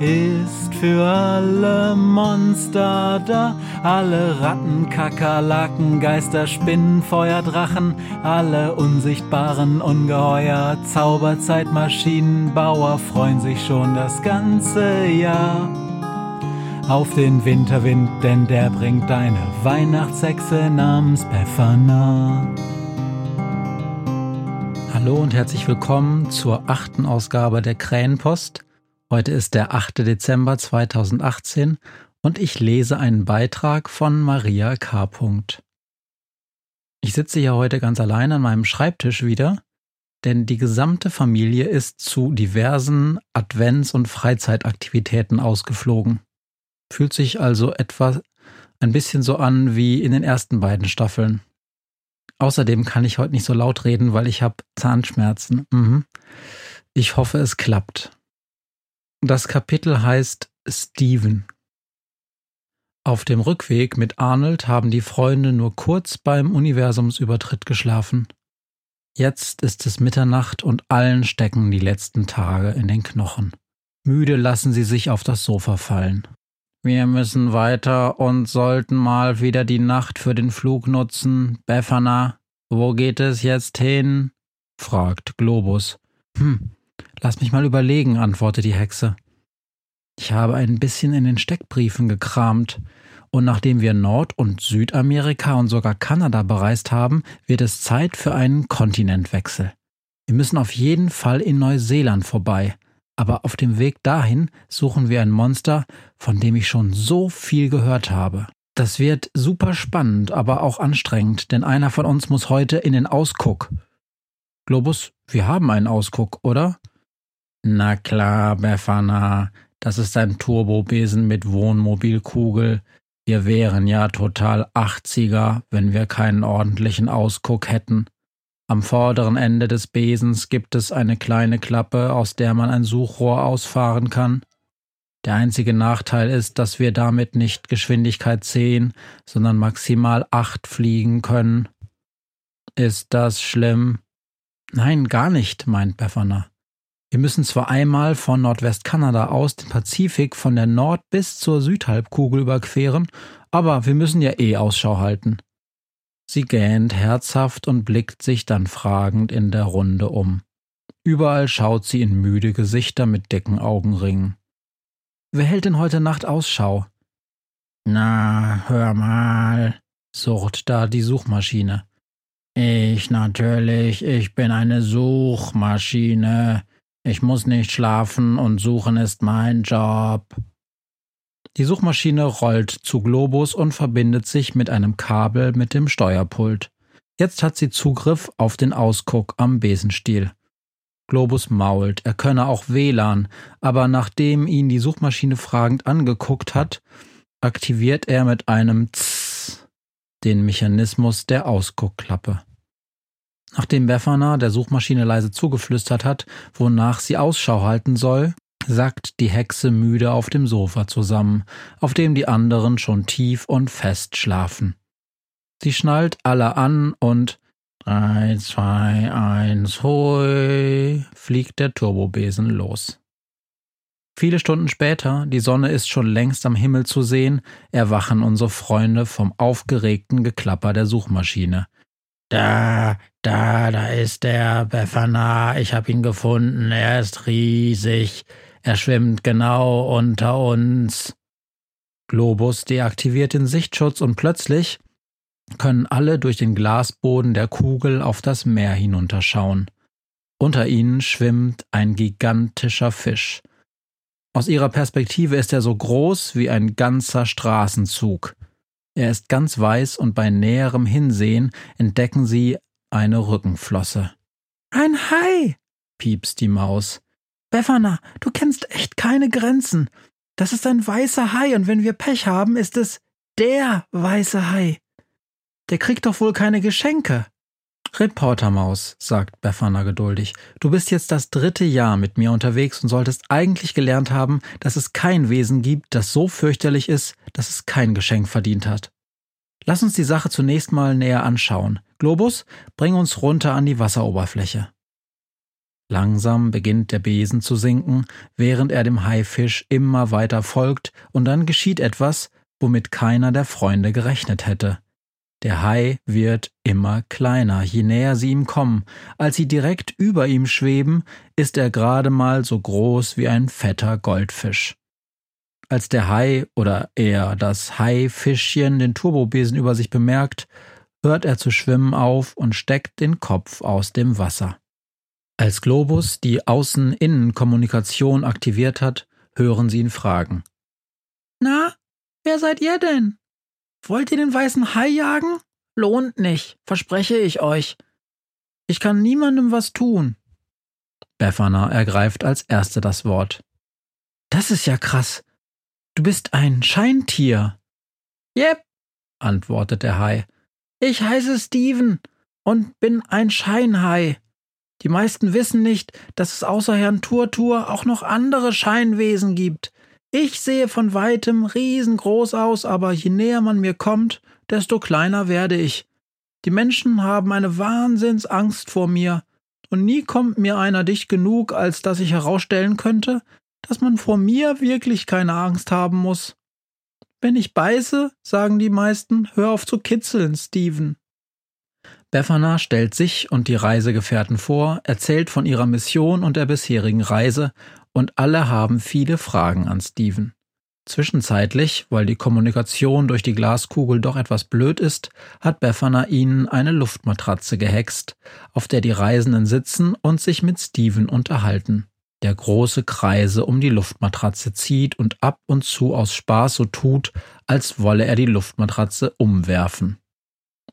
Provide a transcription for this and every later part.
ist für alle Monster da, alle Ratten, Kakerlaken, Geister, Spinnen, Feuer, Drachen, alle unsichtbaren Ungeheuer, Zauberzeitmaschinenbauer freuen sich schon das ganze Jahr auf den Winterwind, denn der bringt deine Weihnachtshexe namens Befana. Hallo und herzlich willkommen zur achten Ausgabe der Krähenpost. Heute ist der 8. Dezember 2018 und ich lese einen Beitrag von Maria K. Ich sitze hier heute ganz allein an meinem Schreibtisch wieder, denn die gesamte Familie ist zu diversen Advents- und Freizeitaktivitäten ausgeflogen. Fühlt sich also etwa ein bisschen so an wie in den ersten beiden Staffeln. Außerdem kann ich heute nicht so laut reden, weil ich habe Zahnschmerzen. Mhm. Ich hoffe, es klappt. Das Kapitel heißt Steven. Auf dem Rückweg mit Arnold haben die Freunde nur kurz beim Universumsübertritt geschlafen. Jetzt ist es Mitternacht und allen stecken die letzten Tage in den Knochen. Müde lassen sie sich auf das Sofa fallen. Wir müssen weiter und sollten mal wieder die Nacht für den Flug nutzen. Befana, wo geht es jetzt hin? fragt Globus. Hm, Lass mich mal überlegen, antwortet die Hexe. Ich habe ein bisschen in den Steckbriefen gekramt, und nachdem wir Nord- und Südamerika und sogar Kanada bereist haben, wird es Zeit für einen Kontinentwechsel. Wir müssen auf jeden Fall in Neuseeland vorbei, aber auf dem Weg dahin suchen wir ein Monster, von dem ich schon so viel gehört habe. Das wird super spannend, aber auch anstrengend, denn einer von uns muss heute in den Ausguck. Globus, wir haben einen Ausguck, oder? Na klar, Befana, das ist ein Turbobesen mit Wohnmobilkugel. Wir wären ja total 80er, wenn wir keinen ordentlichen Ausguck hätten. Am vorderen Ende des Besens gibt es eine kleine Klappe, aus der man ein Suchrohr ausfahren kann. Der einzige Nachteil ist, dass wir damit nicht Geschwindigkeit 10, sondern maximal 8 fliegen können. Ist das schlimm? Nein, gar nicht, meint Befana. Wir müssen zwar einmal von Nordwestkanada aus den Pazifik von der Nord- bis zur Südhalbkugel überqueren, aber wir müssen ja eh Ausschau halten. Sie gähnt herzhaft und blickt sich dann fragend in der Runde um. Überall schaut sie in müde Gesichter mit dicken Augenringen. Wer hält denn heute Nacht Ausschau? Na, hör mal, surrt da die Suchmaschine. Ich natürlich, ich bin eine Suchmaschine. Ich muss nicht schlafen und suchen ist mein Job. Die Suchmaschine rollt zu Globus und verbindet sich mit einem Kabel mit dem Steuerpult. Jetzt hat sie Zugriff auf den Ausguck am Besenstiel. Globus mault, er könne auch WLAN, aber nachdem ihn die Suchmaschine fragend angeguckt hat, aktiviert er mit einem Tss den Mechanismus der Ausguckklappe. Nachdem Befana der Suchmaschine leise zugeflüstert hat, wonach sie Ausschau halten soll, sackt die Hexe müde auf dem Sofa zusammen, auf dem die anderen schon tief und fest schlafen. Sie schnallt alle an und drei, zwei, eins, hui, fliegt der Turbobesen los. Viele Stunden später, die Sonne ist schon längst am Himmel zu sehen, erwachen unsere Freunde vom aufgeregten Geklapper der Suchmaschine. Da, da, da ist der Befana. Ich habe ihn gefunden. Er ist riesig. Er schwimmt genau unter uns. Globus deaktiviert den Sichtschutz und plötzlich können alle durch den Glasboden der Kugel auf das Meer hinunterschauen. Unter ihnen schwimmt ein gigantischer Fisch. Aus ihrer Perspektive ist er so groß wie ein ganzer Straßenzug. Er ist ganz weiß und bei näherem Hinsehen entdecken sie eine Rückenflosse. Ein Hai, piepst die Maus. Befana, du kennst echt keine Grenzen. Das ist ein weißer Hai und wenn wir Pech haben, ist es der weiße Hai. Der kriegt doch wohl keine Geschenke. Reportermaus, sagt Befana geduldig, du bist jetzt das dritte Jahr mit mir unterwegs und solltest eigentlich gelernt haben, dass es kein Wesen gibt, das so fürchterlich ist, dass es kein Geschenk verdient hat. Lass uns die Sache zunächst mal näher anschauen. Globus, bring uns runter an die Wasseroberfläche. Langsam beginnt der Besen zu sinken, während er dem Haifisch immer weiter folgt, und dann geschieht etwas, womit keiner der Freunde gerechnet hätte. Der Hai wird immer kleiner, je näher sie ihm kommen. Als sie direkt über ihm schweben, ist er gerade mal so groß wie ein fetter Goldfisch. Als der Hai oder eher das Haifischchen den Turbobesen über sich bemerkt, hört er zu schwimmen auf und steckt den Kopf aus dem Wasser. Als Globus die Außen-Innen-Kommunikation aktiviert hat, hören sie ihn fragen. Na, wer seid ihr denn? Wollt ihr den weißen Hai jagen? Lohnt nicht, verspreche ich euch. Ich kann niemandem was tun. Befana ergreift als Erste das Wort. Das ist ja krass. Du bist ein Scheintier. Yep, antwortet der Hai. Ich heiße Steven und bin ein Scheinhai. Die meisten wissen nicht, dass es außer Herrn Turtur auch noch andere Scheinwesen gibt. Ich sehe von weitem riesengroß aus, aber je näher man mir kommt, desto kleiner werde ich. Die Menschen haben eine Wahnsinnsangst vor mir, und nie kommt mir einer dicht genug, als dass ich herausstellen könnte, dass man vor mir wirklich keine Angst haben muss. Wenn ich beiße, sagen die meisten, hör auf zu kitzeln, Steven. Befana stellt sich und die Reisegefährten vor, erzählt von ihrer Mission und der bisherigen Reise, und alle haben viele Fragen an Steven. Zwischenzeitlich, weil die Kommunikation durch die Glaskugel doch etwas blöd ist, hat Befana ihnen eine Luftmatratze gehext, auf der die Reisenden sitzen und sich mit Steven unterhalten, der große Kreise um die Luftmatratze zieht und ab und zu aus Spaß so tut, als wolle er die Luftmatratze umwerfen.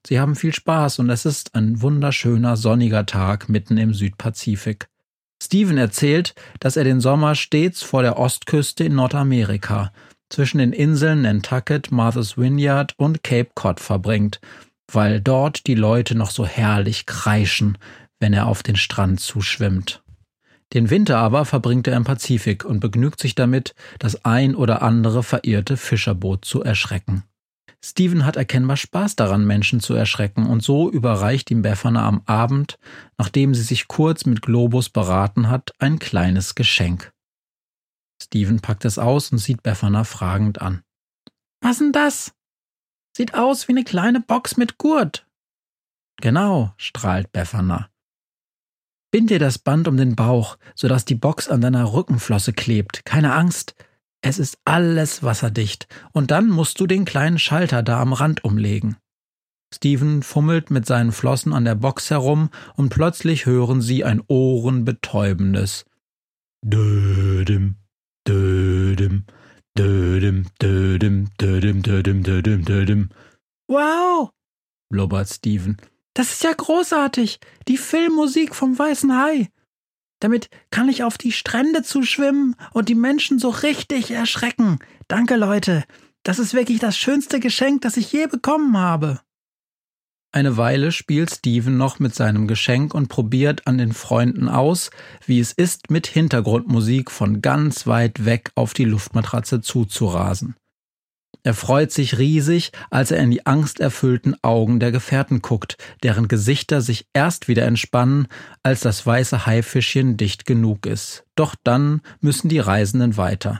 Sie haben viel Spaß und es ist ein wunderschöner sonniger Tag mitten im Südpazifik. Steven erzählt, dass er den Sommer stets vor der Ostküste in Nordamerika, zwischen den Inseln Nantucket, Martha's Vineyard und Cape Cod verbringt, weil dort die Leute noch so herrlich kreischen, wenn er auf den Strand zuschwimmt. Den Winter aber verbringt er im Pazifik und begnügt sich damit, das ein oder andere verirrte Fischerboot zu erschrecken. Steven hat erkennbar Spaß daran, Menschen zu erschrecken, und so überreicht ihm Befana am Abend, nachdem sie sich kurz mit Globus beraten hat, ein kleines Geschenk. Steven packt es aus und sieht Befana fragend an. Was denn das? Sieht aus wie eine kleine Box mit Gurt. Genau, strahlt Befana. Bind dir das Band um den Bauch, sodass die Box an deiner Rückenflosse klebt. Keine Angst, es ist alles wasserdicht, und dann musst du den kleinen Schalter da am Rand umlegen. Steven fummelt mit seinen Flossen an der Box herum, und plötzlich hören sie ein ohrenbetäubendes Dödem, Dödem, Dödem, Dödem, Dödem, Dödem, Dödem, Dödem. Wow, blubbert Steven. Das ist ja großartig. Die Filmmusik vom Weißen Hai. Damit kann ich auf die Strände zuschwimmen und die Menschen so richtig erschrecken. Danke, Leute. Das ist wirklich das schönste Geschenk, das ich je bekommen habe. Eine Weile spielt Steven noch mit seinem Geschenk und probiert an den Freunden aus, wie es ist, mit Hintergrundmusik von ganz weit weg auf die Luftmatratze zuzurasen. Er freut sich riesig, als er in die angsterfüllten Augen der Gefährten guckt, deren Gesichter sich erst wieder entspannen, als das weiße Haifischchen dicht genug ist. Doch dann müssen die Reisenden weiter.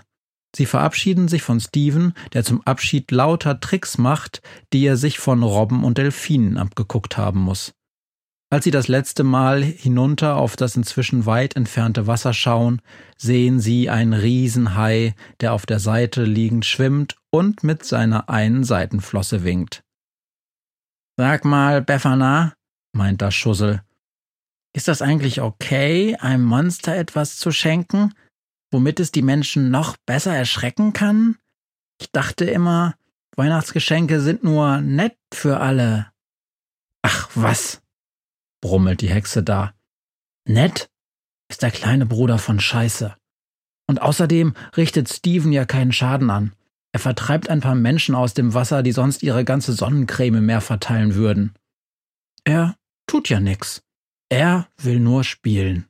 Sie verabschieden sich von Steven, der zum Abschied lauter Tricks macht, die er sich von Robben und Delfinen abgeguckt haben muss. Als sie das letzte Mal hinunter auf das inzwischen weit entfernte Wasser schauen, sehen sie einen Riesenhai, der auf der Seite liegend schwimmt und mit seiner einen Seitenflosse winkt. Sag mal, Befana, meint das Schussel, ist das eigentlich okay, einem Monster etwas zu schenken? womit es die Menschen noch besser erschrecken kann? Ich dachte immer, Weihnachtsgeschenke sind nur nett für alle. Ach was, brummelt die Hexe da. Nett ist der kleine Bruder von Scheiße. Und außerdem richtet Steven ja keinen Schaden an. Er vertreibt ein paar Menschen aus dem Wasser, die sonst ihre ganze Sonnencreme im Meer verteilen würden. Er tut ja nix. Er will nur spielen.